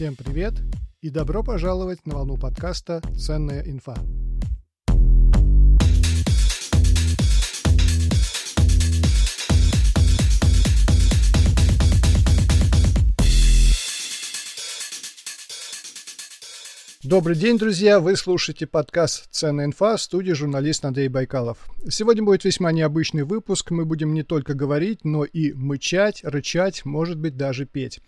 Всем привет и добро пожаловать на волну подкаста «Ценная инфа». Добрый день, друзья! Вы слушаете подкаст «Ценная инфа» в студии журналист Андрей Байкалов. Сегодня будет весьма необычный выпуск. Мы будем не только говорить, но и мычать, рычать, может быть, даже петь.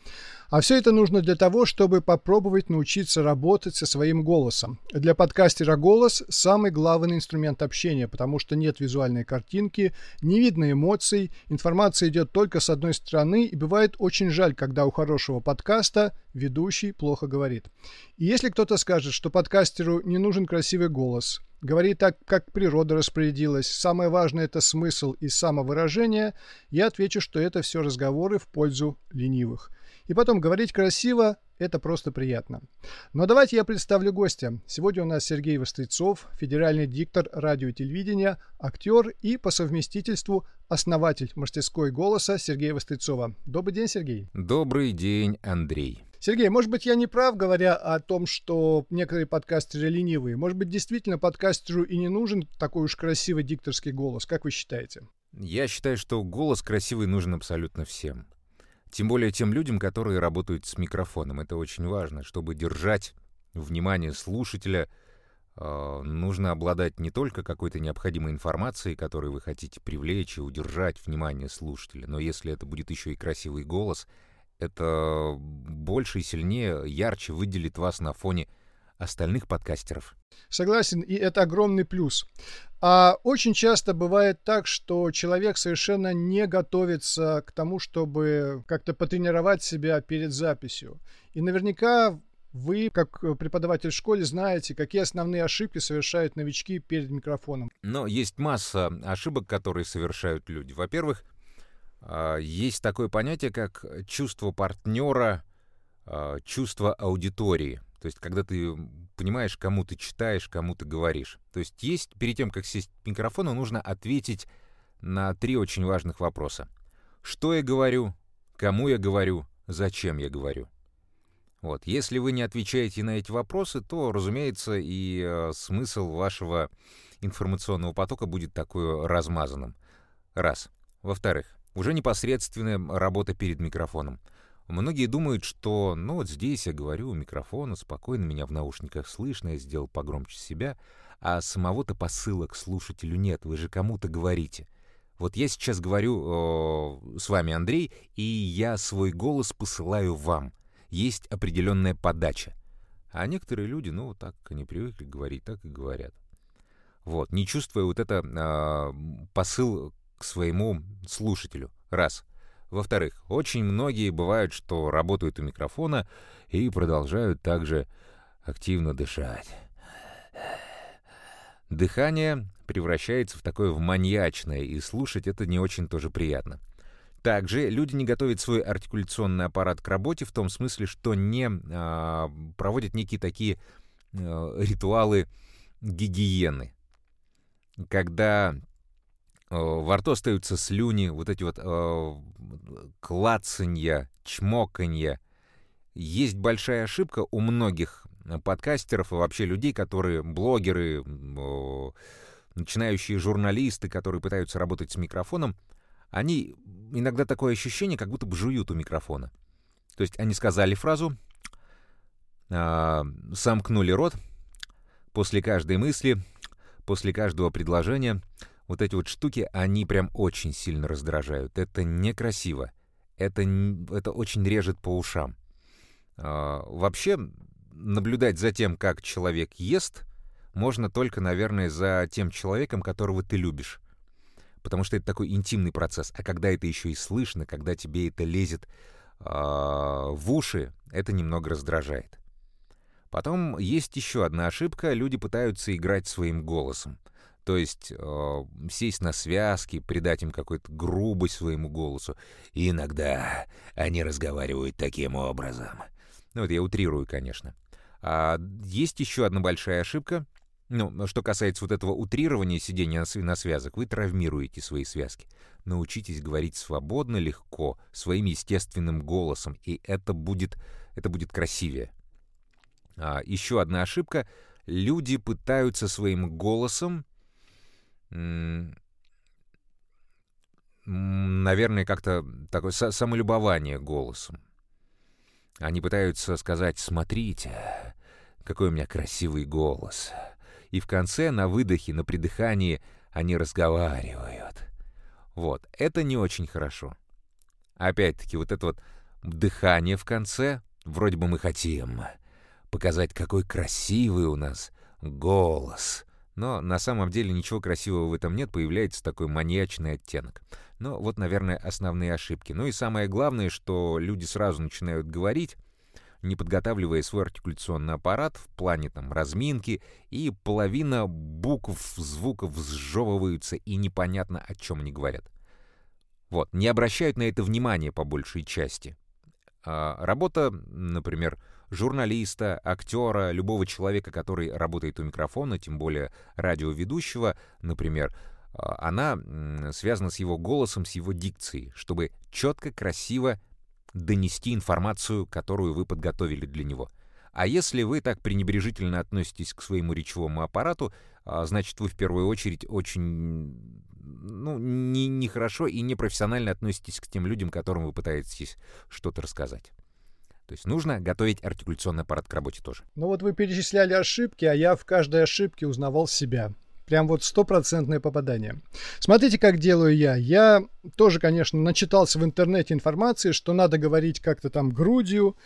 А все это нужно для того, чтобы попробовать научиться работать со своим голосом. Для подкастера голос – самый главный инструмент общения, потому что нет визуальной картинки, не видно эмоций, информация идет только с одной стороны, и бывает очень жаль, когда у хорошего подкаста ведущий плохо говорит. И если кто-то скажет, что подкастеру не нужен красивый голос – Говори так, как природа распорядилась. Самое важное – это смысл и самовыражение. Я отвечу, что это все разговоры в пользу ленивых. И потом говорить красиво – это просто приятно. Но давайте я представлю гостя. Сегодня у нас Сергей Вострецов, федеральный диктор радио и телевидения, актер и по совместительству основатель мастерской голоса Сергея Вострецова. Добрый день, Сергей. Добрый день, Андрей. Сергей, может быть, я не прав, говоря о том, что некоторые подкастеры ленивые. Может быть, действительно подкастеру и не нужен такой уж красивый дикторский голос. Как вы считаете? Я считаю, что голос красивый нужен абсолютно всем. Тем более тем людям, которые работают с микрофоном. Это очень важно. Чтобы держать внимание слушателя, э, нужно обладать не только какой-то необходимой информацией, которую вы хотите привлечь и удержать внимание слушателя, но если это будет еще и красивый голос — это больше и сильнее, ярче выделит вас на фоне остальных подкастеров. Согласен, и это огромный плюс. А очень часто бывает так, что человек совершенно не готовится к тому, чтобы как-то потренировать себя перед записью. И наверняка вы, как преподаватель в школе, знаете, какие основные ошибки совершают новички перед микрофоном. Но есть масса ошибок, которые совершают люди. Во-первых, а, есть такое понятие, как чувство партнера, а, чувство аудитории. То есть, когда ты понимаешь, кому ты читаешь, кому ты говоришь. То есть, есть, перед тем, как сесть к микрофону, нужно ответить на три очень важных вопроса. Что я говорю, кому я говорю, зачем я говорю. Вот. Если вы не отвечаете на эти вопросы, то, разумеется, и э, смысл вашего информационного потока будет такой размазанным. Раз. Во-вторых, уже непосредственная работа перед микрофоном. Многие думают, что, ну вот здесь я говорю у микрофона, спокойно меня в наушниках слышно, я сделал погромче себя, а самого-то посыла к слушателю нет, вы же кому-то говорите. Вот я сейчас говорю э, с вами, Андрей, и я свой голос посылаю вам. Есть определенная подача. А некоторые люди, ну, так они привыкли говорить, так и говорят. Вот, не чувствуя вот это э, посыл к своему слушателю. Раз. Во-вторых, очень многие бывают, что работают у микрофона и продолжают также активно дышать. Дыхание превращается в такое в маньячное, и слушать это не очень тоже приятно. Также люди не готовят свой артикуляционный аппарат к работе в том смысле, что не а, проводят некие такие а, ритуалы гигиены. Когда во рту остаются слюни, вот эти вот э, клацанья, чмоканья. Есть большая ошибка у многих подкастеров и вообще людей, которые блогеры, э, начинающие журналисты, которые пытаются работать с микрофоном, они иногда такое ощущение, как будто бы жуют у микрофона. То есть они сказали фразу, э, сомкнули рот, после каждой мысли, после каждого предложения — вот эти вот штуки, они прям очень сильно раздражают. Это некрасиво. Это, это очень режет по ушам. А, вообще, наблюдать за тем, как человек ест, можно только, наверное, за тем человеком, которого ты любишь. Потому что это такой интимный процесс. А когда это еще и слышно, когда тебе это лезет э, в уши, это немного раздражает. Потом есть еще одна ошибка. Люди пытаются играть своим голосом. То есть э, сесть на связки, придать им какую-то грубость своему голосу. И иногда они разговаривают таким образом. Ну, вот я утрирую, конечно. А есть еще одна большая ошибка. Ну, что касается вот этого утрирования сидения на связок, вы травмируете свои связки. Научитесь говорить свободно, легко, своим естественным голосом, и это будет, это будет красивее. А, еще одна ошибка. Люди пытаются своим голосом, наверное, как-то такое самолюбование голосом. Они пытаются сказать «смотрите, какой у меня красивый голос» и в конце, на выдохе, на придыхании, они разговаривают. Вот, это не очень хорошо. Опять-таки, вот это вот дыхание в конце, вроде бы мы хотим показать, какой красивый у нас голос. Но на самом деле ничего красивого в этом нет, появляется такой маньячный оттенок. Но вот, наверное, основные ошибки. Ну и самое главное, что люди сразу начинают говорить, не подготавливая свой артикуляционный аппарат в плане там разминки, и половина букв, звуков сжевываются, и непонятно, о чем они говорят. Вот, не обращают на это внимания по большей части. А работа, например, журналиста, актера, любого человека, который работает у микрофона, тем более радиоведущего, например, а, она связана с его голосом, с его дикцией, чтобы четко, красиво донести информацию, которую вы подготовили для него. А если вы так пренебрежительно относитесь к своему речевому аппарату, а, значит, вы в первую очередь очень ну, не, нехорошо и непрофессионально относитесь к тем людям, которым вы пытаетесь что-то рассказать. То есть нужно готовить артикуляционный аппарат к работе тоже. Ну вот вы перечисляли ошибки, а я в каждой ошибке узнавал себя. Прям вот стопроцентное попадание. Смотрите, как делаю я. Я тоже, конечно, начитался в интернете информации, что надо говорить как-то там грудью.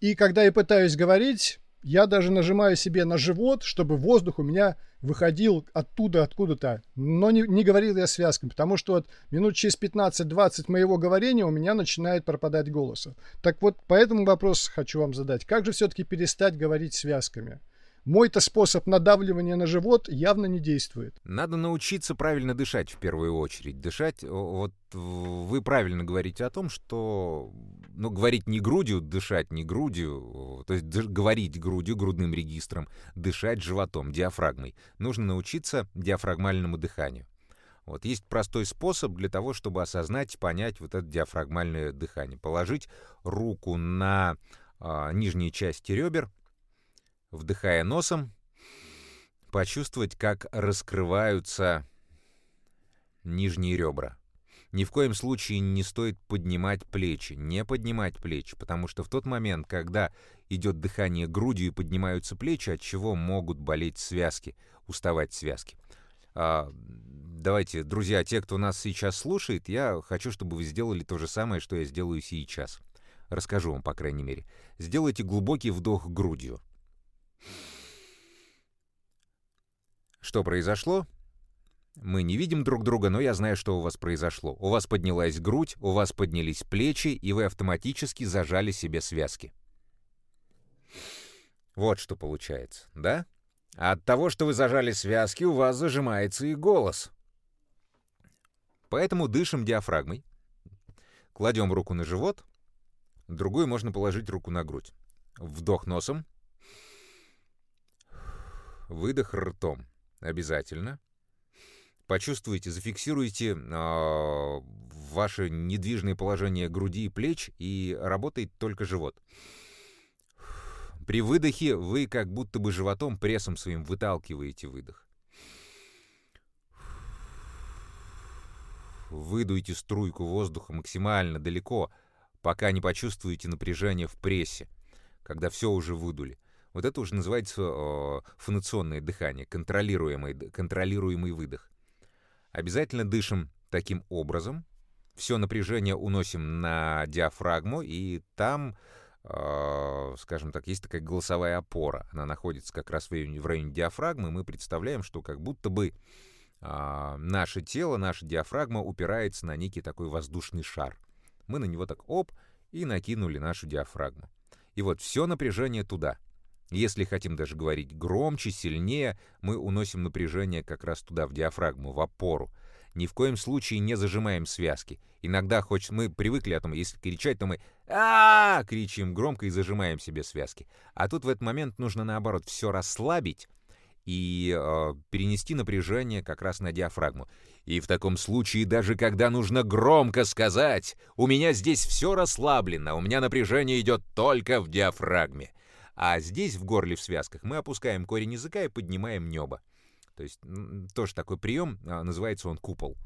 И когда я пытаюсь говорить, я даже нажимаю себе на живот, чтобы воздух у меня выходил оттуда, откуда-то. Но не, не говорил я связками, потому что вот минут через 15-20 моего говорения у меня начинает пропадать голоса. Так вот, по этому вопросу хочу вам задать. Как же все-таки перестать говорить связками? Мой-то способ надавливания на живот явно не действует. Надо научиться правильно дышать в первую очередь. Дышать, вот вы правильно говорите о том, что ну, говорить не грудью, дышать не грудью, то есть говорить грудью, грудным регистром, дышать животом, диафрагмой. Нужно научиться диафрагмальному дыханию. Вот есть простой способ для того, чтобы осознать, понять вот это диафрагмальное дыхание. Положить руку на а, нижней части ребер, вдыхая носом, почувствовать, как раскрываются нижние ребра. Ни в коем случае не стоит поднимать плечи, не поднимать плечи, потому что в тот момент, когда идет дыхание грудью и поднимаются плечи, от чего могут болеть связки, уставать связки. А, давайте, друзья, те, кто нас сейчас слушает, я хочу, чтобы вы сделали то же самое, что я сделаю сейчас. Расскажу вам, по крайней мере. Сделайте глубокий вдох грудью. Что произошло? Мы не видим друг друга, но я знаю, что у вас произошло. У вас поднялась грудь, у вас поднялись плечи, и вы автоматически зажали себе связки. Вот что получается, да? А от того, что вы зажали связки, у вас зажимается и голос. Поэтому дышим диафрагмой. Кладем руку на живот, другую можно положить руку на грудь. Вдох носом, выдох ртом. Обязательно. Почувствуйте, зафиксируйте э, ваше недвижное положение груди и плеч, и работает только живот. При выдохе вы как будто бы животом, прессом своим выталкиваете выдох. Выдуйте струйку воздуха максимально далеко, пока не почувствуете напряжение в прессе, когда все уже выдули. Вот это уже называется э, фонационное дыхание, контролируемый, контролируемый выдох. Обязательно дышим таким образом. Все напряжение уносим на диафрагму, и там, э, скажем так, есть такая голосовая опора. Она находится как раз в районе, в районе диафрагмы. Мы представляем, что как будто бы э, наше тело, наша диафрагма упирается на некий такой воздушный шар. Мы на него так оп и накинули нашу диафрагму. И вот все напряжение туда — если хотим даже говорить громче, сильнее, мы уносим напряжение как раз туда, в диафрагму, в опору. Ни в коем случае не зажимаем связки. Иногда хоть мы привыкли о том, если кричать, то мы а, кричим громко и зажимаем себе связки. А тут в этот момент нужно наоборот все расслабить и э, перенести напряжение как раз на диафрагму. И в таком случае, даже когда нужно громко сказать, у меня здесь все расслаблено, у меня напряжение идет только в диафрагме. А здесь, в горле, в связках, мы опускаем корень языка и поднимаем небо. То есть тоже такой прием, а, называется он купол.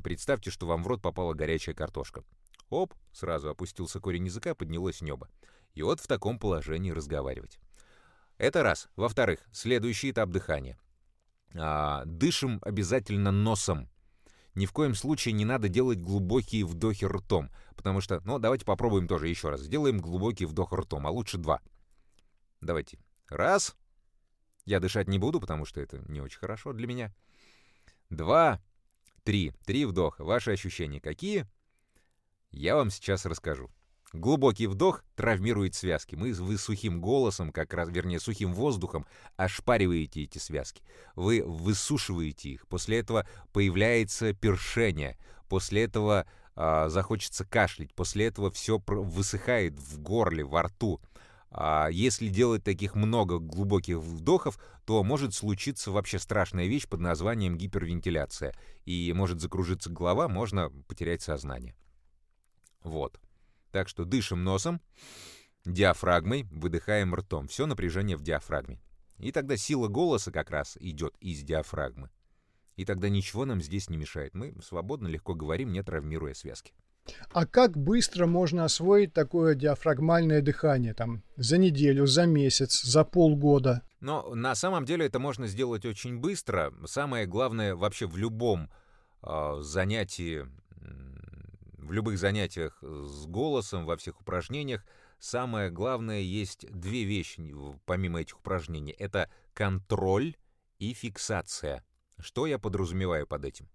Представьте, что вам в рот попала горячая картошка. Оп, сразу опустился корень языка, поднялось небо. И вот в таком положении разговаривать. Это раз. Во-вторых, следующий этап дыхания. А, дышим обязательно носом. Ни в коем случае не надо делать глубокие вдохи ртом, потому что, ну, давайте попробуем тоже еще раз. Сделаем глубокий вдох ртом, а лучше два. Давайте. Раз. Я дышать не буду, потому что это не очень хорошо для меня. Два. Три. Три вдоха. Ваши ощущения какие? Я вам сейчас расскажу. Глубокий вдох травмирует связки. Мы, вы сухим голосом, как раз, вернее, сухим воздухом ошпариваете эти связки. Вы высушиваете их. После этого появляется першение. После этого э, захочется кашлять. После этого все высыхает в горле, во рту. А если делать таких много глубоких вдохов, то может случиться вообще страшная вещь под названием гипервентиляция. И может закружиться голова, можно потерять сознание. Вот. Так что дышим носом, диафрагмой, выдыхаем ртом. Все напряжение в диафрагме. И тогда сила голоса как раз идет из диафрагмы. И тогда ничего нам здесь не мешает. Мы свободно, легко говорим, не травмируя связки. А как быстро можно освоить такое диафрагмальное дыхание? Там, за неделю, за месяц, за полгода? Но на самом деле это можно сделать очень быстро. Самое главное вообще в любом э, занятии в любых занятиях с голосом, во всех упражнениях, самое главное есть две вещи помимо этих упражнений. Это контроль и фиксация. Что я подразумеваю под этим?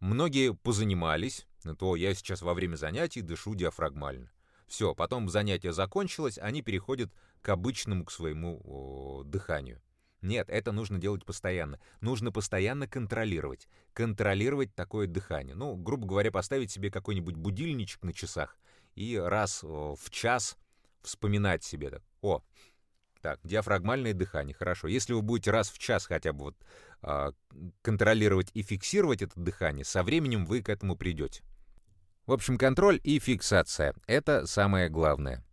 Многие позанимались, то я сейчас во время занятий дышу диафрагмально. Все, потом занятие закончилось, они переходят к обычному, к своему о, дыханию. Нет, это нужно делать постоянно. Нужно постоянно контролировать. Контролировать такое дыхание. Ну, грубо говоря, поставить себе какой-нибудь будильничек на часах и раз в час вспоминать себе так. О, так, диафрагмальное дыхание, хорошо. Если вы будете раз в час хотя бы вот э, контролировать и фиксировать это дыхание, со временем вы к этому придете. В общем, контроль и фиксация — это самое главное.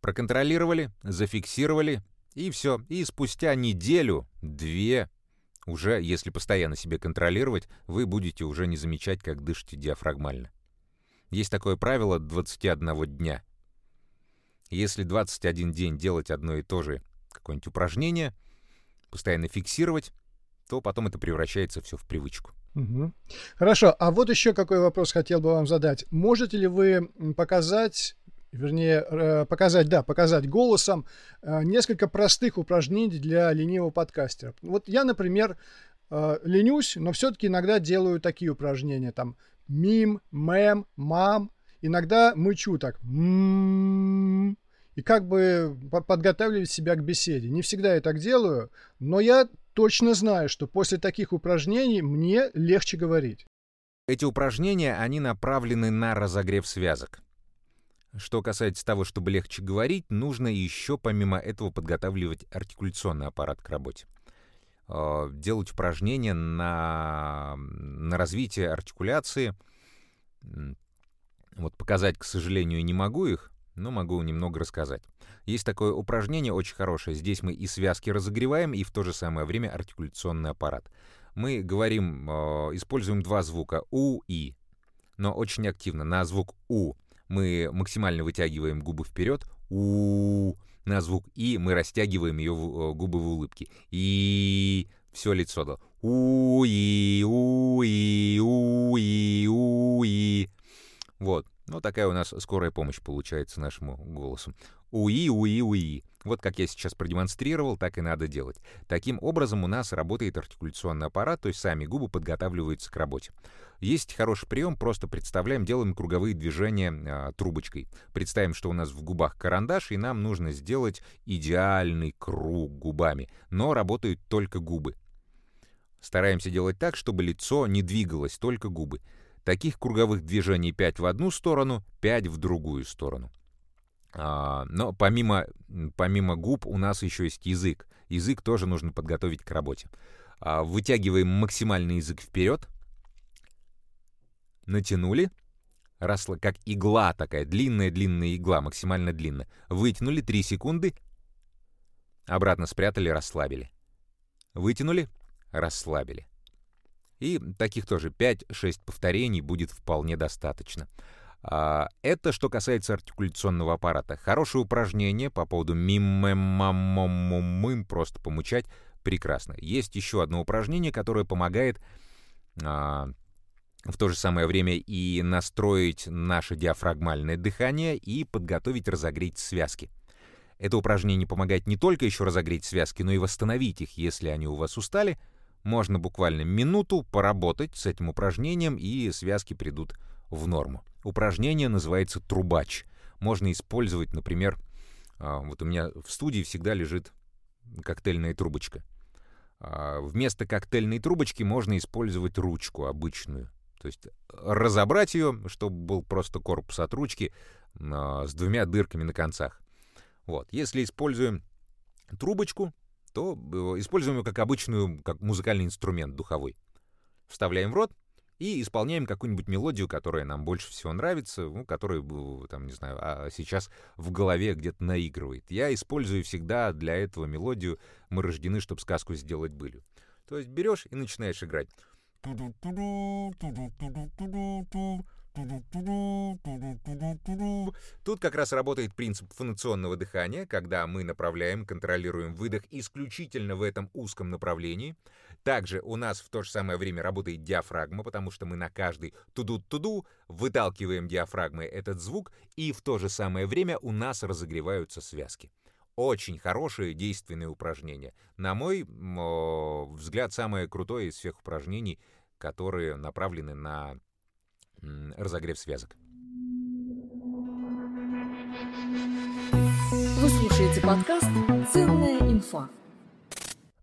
Проконтролировали, зафиксировали, и все. И спустя неделю, две, уже, если постоянно себе контролировать, вы будете уже не замечать, как дышите диафрагмально. Есть такое правило 21 дня. Если 21 день делать одно и то же какое-нибудь упражнение, постоянно фиксировать, то потом это превращается все в привычку. Угу. Хорошо, а вот еще какой вопрос хотел бы вам задать. Можете ли вы показать вернее, э, показать, да, показать голосом э, несколько простых упражнений для ленивого подкастера. Вот я, например, э, ленюсь, но все-таки иногда делаю такие упражнения, там, мим, мем, мам, иногда мычу так, и как бы подготавливать себя к беседе. Не всегда я так делаю, но я точно знаю, что после таких упражнений мне легче говорить. Эти упражнения, они направлены на разогрев связок. Что касается того, чтобы легче говорить, нужно еще помимо этого подготавливать артикуляционный аппарат к работе. А, делать упражнения на, на развитие артикуляции. Вот показать, к сожалению, не могу их, но могу немного рассказать. Есть такое упражнение очень хорошее. Здесь мы и связки разогреваем, и в то же самое время артикуляционный аппарат. Мы говорим, а, используем два звука «у» и, но очень активно. На звук «у» мы максимально вытягиваем губы вперед, у на звук и мы растягиваем ее в, э, губы в улыбке. И все лицо до у и у и у и у и Вот. Ну, такая у нас скорая помощь получается нашему голосу. Уи, уи, уи. Вот как я сейчас продемонстрировал, так и надо делать. Таким образом у нас работает артикуляционный аппарат, то есть сами губы подготавливаются к работе. Есть хороший прием, просто представляем, делаем круговые движения э, трубочкой. Представим, что у нас в губах карандаш, и нам нужно сделать идеальный круг губами, но работают только губы. Стараемся делать так, чтобы лицо не двигалось, только губы. Таких круговых движений 5 в одну сторону, 5 в другую сторону. А, но помимо, помимо губ у нас еще есть язык. язык тоже нужно подготовить к работе. А, вытягиваем максимальный язык вперед, натянули, росла как игла такая, длинная-длинная игла, максимально длинная. Вытянули 3 секунды, обратно спрятали, расслабили. Вытянули, расслабили. И таких тоже 5-6 повторений будет вполне достаточно. А, это что касается артикуляционного аппарата. Хорошее упражнение по поводу мим просто помучать прекрасно. Есть еще одно упражнение, которое помогает а, в то же самое время и настроить наше диафрагмальное дыхание и подготовить, разогреть связки. Это упражнение помогает не только еще разогреть связки, но и восстановить их, если они у вас устали. Можно буквально минуту поработать с этим упражнением, и связки придут в норму. Упражнение называется трубач. Можно использовать, например, а, вот у меня в студии всегда лежит коктейльная трубочка. А, вместо коктейльной трубочки можно использовать ручку обычную. То есть разобрать ее, чтобы был просто корпус от ручки а, с двумя дырками на концах. Вот. Если используем трубочку, то э, используем ее как обычную, как музыкальный инструмент духовой. Вставляем в рот, и исполняем какую-нибудь мелодию, которая нам больше всего нравится, ну, которая, там, не знаю, а сейчас в голове где-то наигрывает. Я использую всегда для этого мелодию «Мы рождены, чтобы сказку сделать былью». То есть берешь и начинаешь играть. Тут как раз работает принцип фонационного дыхания, когда мы направляем, контролируем выдох исключительно в этом узком направлении. Также у нас в то же самое время работает диафрагма, потому что мы на каждый туду-туду выталкиваем диафрагмой этот звук, и в то же самое время у нас разогреваются связки. Очень хорошее действенное упражнение. На мой взгляд, самое крутое из всех упражнений, которые направлены на разогрев связок. Вы слушаете подкаст «Ценная инфа».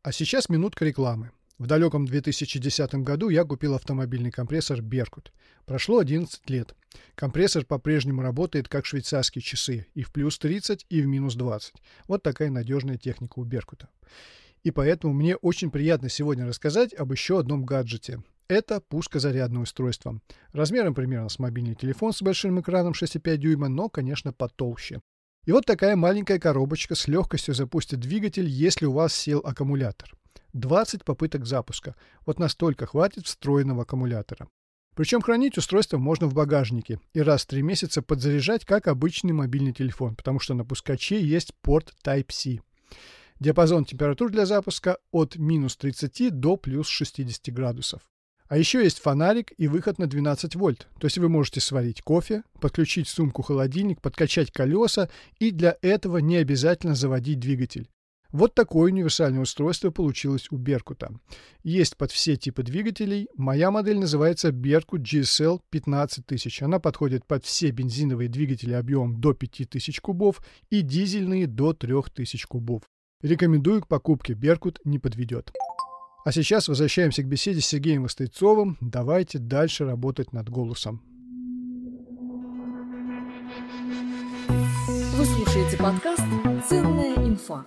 А сейчас минутка рекламы. В далеком 2010 году я купил автомобильный компрессор «Беркут». Прошло 11 лет. Компрессор по-прежнему работает как швейцарские часы, и в плюс 30, и в минус 20. Вот такая надежная техника у «Беркута». И поэтому мне очень приятно сегодня рассказать об еще одном гаджете. Это пушка-зарядное устройство. Размером примерно с мобильный телефон с большим экраном 6,5 дюйма, но, конечно, потолще. И вот такая маленькая коробочка с легкостью запустит двигатель, если у вас сел аккумулятор. 20 попыток запуска. Вот настолько хватит встроенного аккумулятора. Причем хранить устройство можно в багажнике и раз в 3 месяца подзаряжать, как обычный мобильный телефон, потому что на пускаче есть порт Type-C. Диапазон температур для запуска от минус 30 до плюс 60 градусов. А еще есть фонарик и выход на 12 вольт. То есть вы можете сварить кофе, подключить сумку-холодильник, подкачать колеса, и для этого не обязательно заводить двигатель. Вот такое универсальное устройство получилось у Беркута. Есть под все типы двигателей. Моя модель называется Беркут GSL 15000. Она подходит под все бензиновые двигатели объемом до 5000 кубов и дизельные до 3000 кубов. Рекомендую к покупке. Беркут не подведет. А сейчас возвращаемся к беседе с Сергеем Вострецовым. Давайте дальше работать над голосом. Вы слушаете подкаст «Ценная инфа».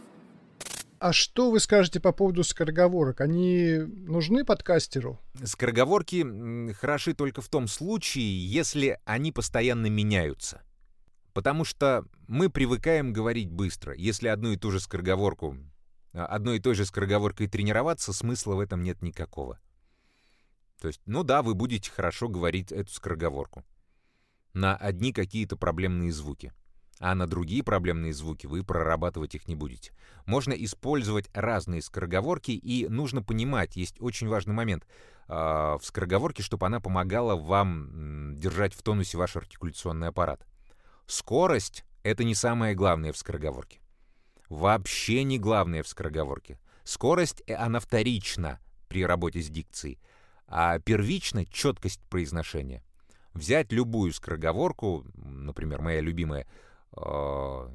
А что вы скажете по поводу скороговорок? Они нужны подкастеру? Скороговорки хороши только в том случае, если они постоянно меняются. Потому что мы привыкаем говорить быстро. Если одну и ту же скороговорку, одной и той же скороговоркой тренироваться, смысла в этом нет никакого. То есть, ну да, вы будете хорошо говорить эту скороговорку. На одни какие-то проблемные звуки а на другие проблемные звуки вы прорабатывать их не будете. Можно использовать разные скороговорки, и нужно понимать, есть очень важный момент э, в скороговорке, чтобы она помогала вам держать в тонусе ваш артикуляционный аппарат. Скорость — это не самое главное в скороговорке. Вообще не главное в скороговорке. Скорость, э, она вторична при работе с дикцией, а первична — четкость произношения. Взять любую скороговорку, например, моя любимая — а,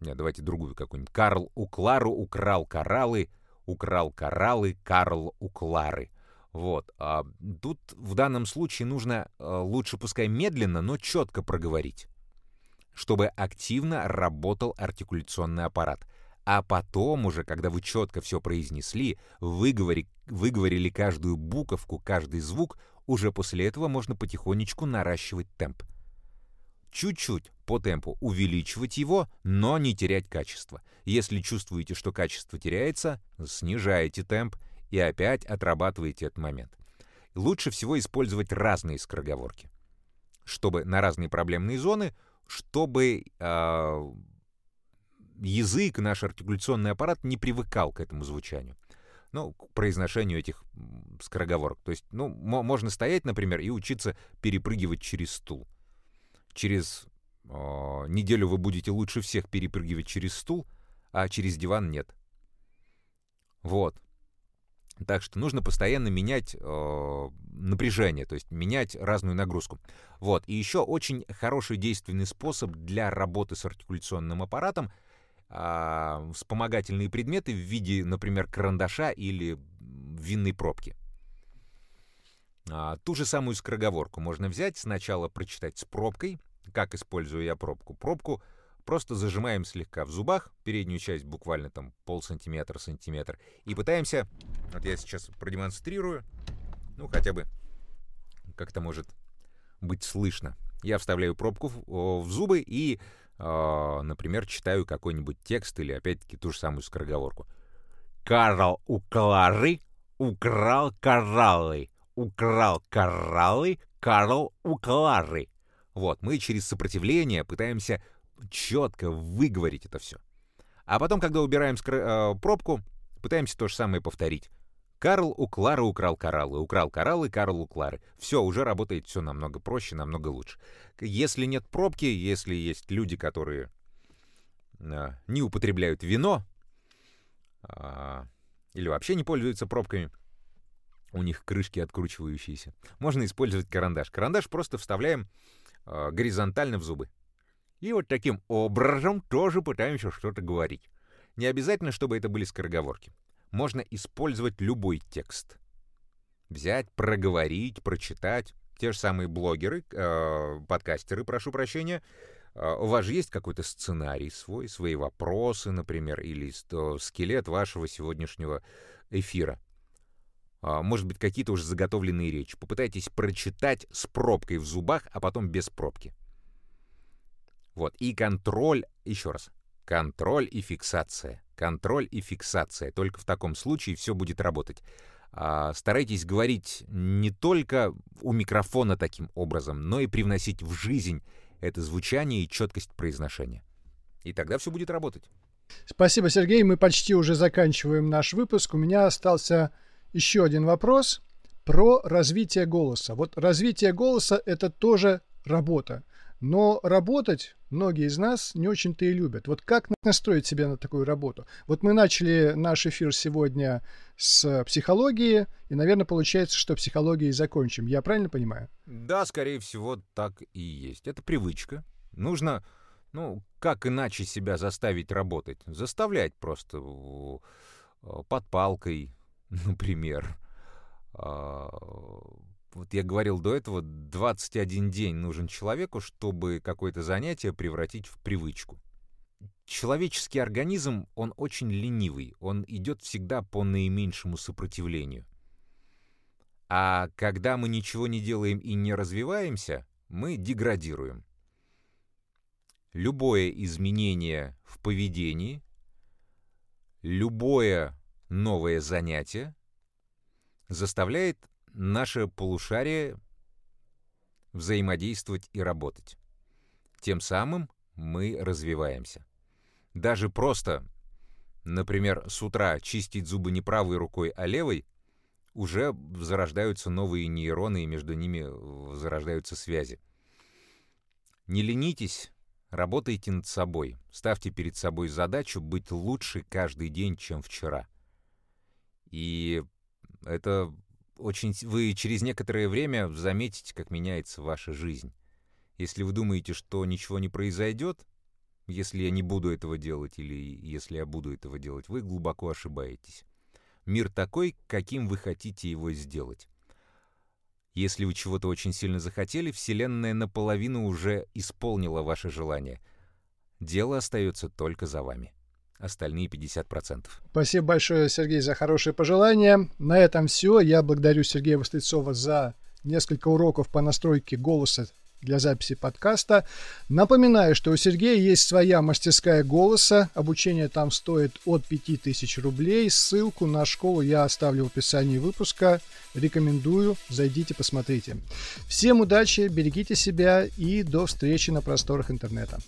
нет, давайте другую какую-нибудь. Карл у Клару украл кораллы, украл кораллы, Карл у Клары. Вот. А тут в данном случае нужно а, лучше, пускай медленно, но четко проговорить, чтобы активно работал артикуляционный аппарат. А потом уже, когда вы четко все произнесли, выговори, выговорили каждую буковку, каждый звук, уже после этого можно потихонечку наращивать темп. Чуть-чуть по темпу увеличивать его, но не терять качество. Если чувствуете, что качество теряется, снижаете темп и опять отрабатываете этот момент. Лучше всего использовать разные скороговорки, чтобы на разные проблемные зоны, чтобы э, язык, наш артикуляционный аппарат не привыкал к этому звучанию. Ну, к произношению этих скороговорок. То есть, ну, можно стоять, например, и учиться перепрыгивать через стул. Через э, неделю вы будете лучше всех перепрыгивать через стул, а через диван нет. Вот. Так что нужно постоянно менять э, напряжение, то есть менять разную нагрузку. Вот. И еще очень хороший действенный способ для работы с артикуляционным аппаратом э, вспомогательные предметы в виде, например, карандаша или винной пробки. А, ту же самую скороговорку можно взять, сначала прочитать с пробкой. Как использую я пробку? Пробку Просто зажимаем слегка в зубах, переднюю часть буквально там полсантиметра, сантиметр, и пытаемся, вот я сейчас продемонстрирую, ну хотя бы как-то может быть слышно. Я вставляю пробку в, в зубы и, э, например, читаю какой-нибудь текст или опять-таки ту же самую скороговорку. Карл у Клары украл кораллы. Украл кораллы Карл у Клары. Вот, мы через сопротивление пытаемся четко выговорить это все. А потом, когда убираем скр- э, пробку, пытаемся то же самое повторить. Карл у Клары украл кораллы, украл кораллы, Карл у Клары. Все, уже работает все намного проще, намного лучше. Если нет пробки, если есть люди, которые э, не употребляют вино э, или вообще не пользуются пробками, у них крышки откручивающиеся, можно использовать карандаш. Карандаш просто вставляем э, горизонтально в зубы. И вот таким образом тоже пытаемся что-то говорить. Не обязательно, чтобы это были скороговорки. Можно использовать любой текст. Взять, проговорить, прочитать. Те же самые блогеры, э, подкастеры, прошу прощения, э, у вас же есть какой-то сценарий свой, свои вопросы, например, или скелет вашего сегодняшнего эфира. Э, может быть, какие-то уже заготовленные речи. Попытайтесь прочитать с пробкой в зубах, а потом без пробки. Вот, и контроль, еще раз, контроль и фиксация. Контроль и фиксация. Только в таком случае все будет работать. А, старайтесь говорить не только у микрофона таким образом, но и привносить в жизнь это звучание и четкость произношения. И тогда все будет работать. Спасибо, Сергей. Мы почти уже заканчиваем наш выпуск. У меня остался еще один вопрос про развитие голоса. Вот развитие голоса — это тоже работа. Но работать многие из нас не очень-то и любят. Вот как настроить себя на такую работу? Вот мы начали наш эфир сегодня с психологии, и, наверное, получается, что психологией закончим. Я правильно понимаю? Да, скорее всего, так и есть. Это привычка. Нужно, ну, как иначе себя заставить работать? Заставлять просто э, под палкой, например а, вот я говорил до этого, 21 день нужен человеку, чтобы какое-то занятие превратить в привычку. Человеческий организм, он очень ленивый, он идет всегда по наименьшему сопротивлению. А когда мы ничего не делаем и не развиваемся, мы деградируем. Любое изменение в поведении, любое новое занятие заставляет наше полушарие взаимодействовать и работать. Тем самым мы развиваемся. Даже просто, например, с утра чистить зубы не правой рукой, а левой, уже зарождаются новые нейроны, и между ними зарождаются связи. Не ленитесь, работайте над собой. Ставьте перед собой задачу быть лучше каждый день, чем вчера. И это очень, вы через некоторое время заметите, как меняется ваша жизнь. Если вы думаете, что ничего не произойдет, если я не буду этого делать или если я буду этого делать, вы глубоко ошибаетесь. Мир такой, каким вы хотите его сделать. Если вы чего-то очень сильно захотели, Вселенная наполовину уже исполнила ваше желание. Дело остается только за вами. Остальные 50%. Спасибо большое, Сергей, за хорошие пожелания. На этом все. Я благодарю Сергея Вострецова за несколько уроков по настройке голоса для записи подкаста. Напоминаю, что у Сергея есть своя мастерская голоса. Обучение там стоит от 5000 рублей. Ссылку на школу я оставлю в описании выпуска. Рекомендую. Зайдите, посмотрите. Всем удачи, берегите себя и до встречи на просторах интернета.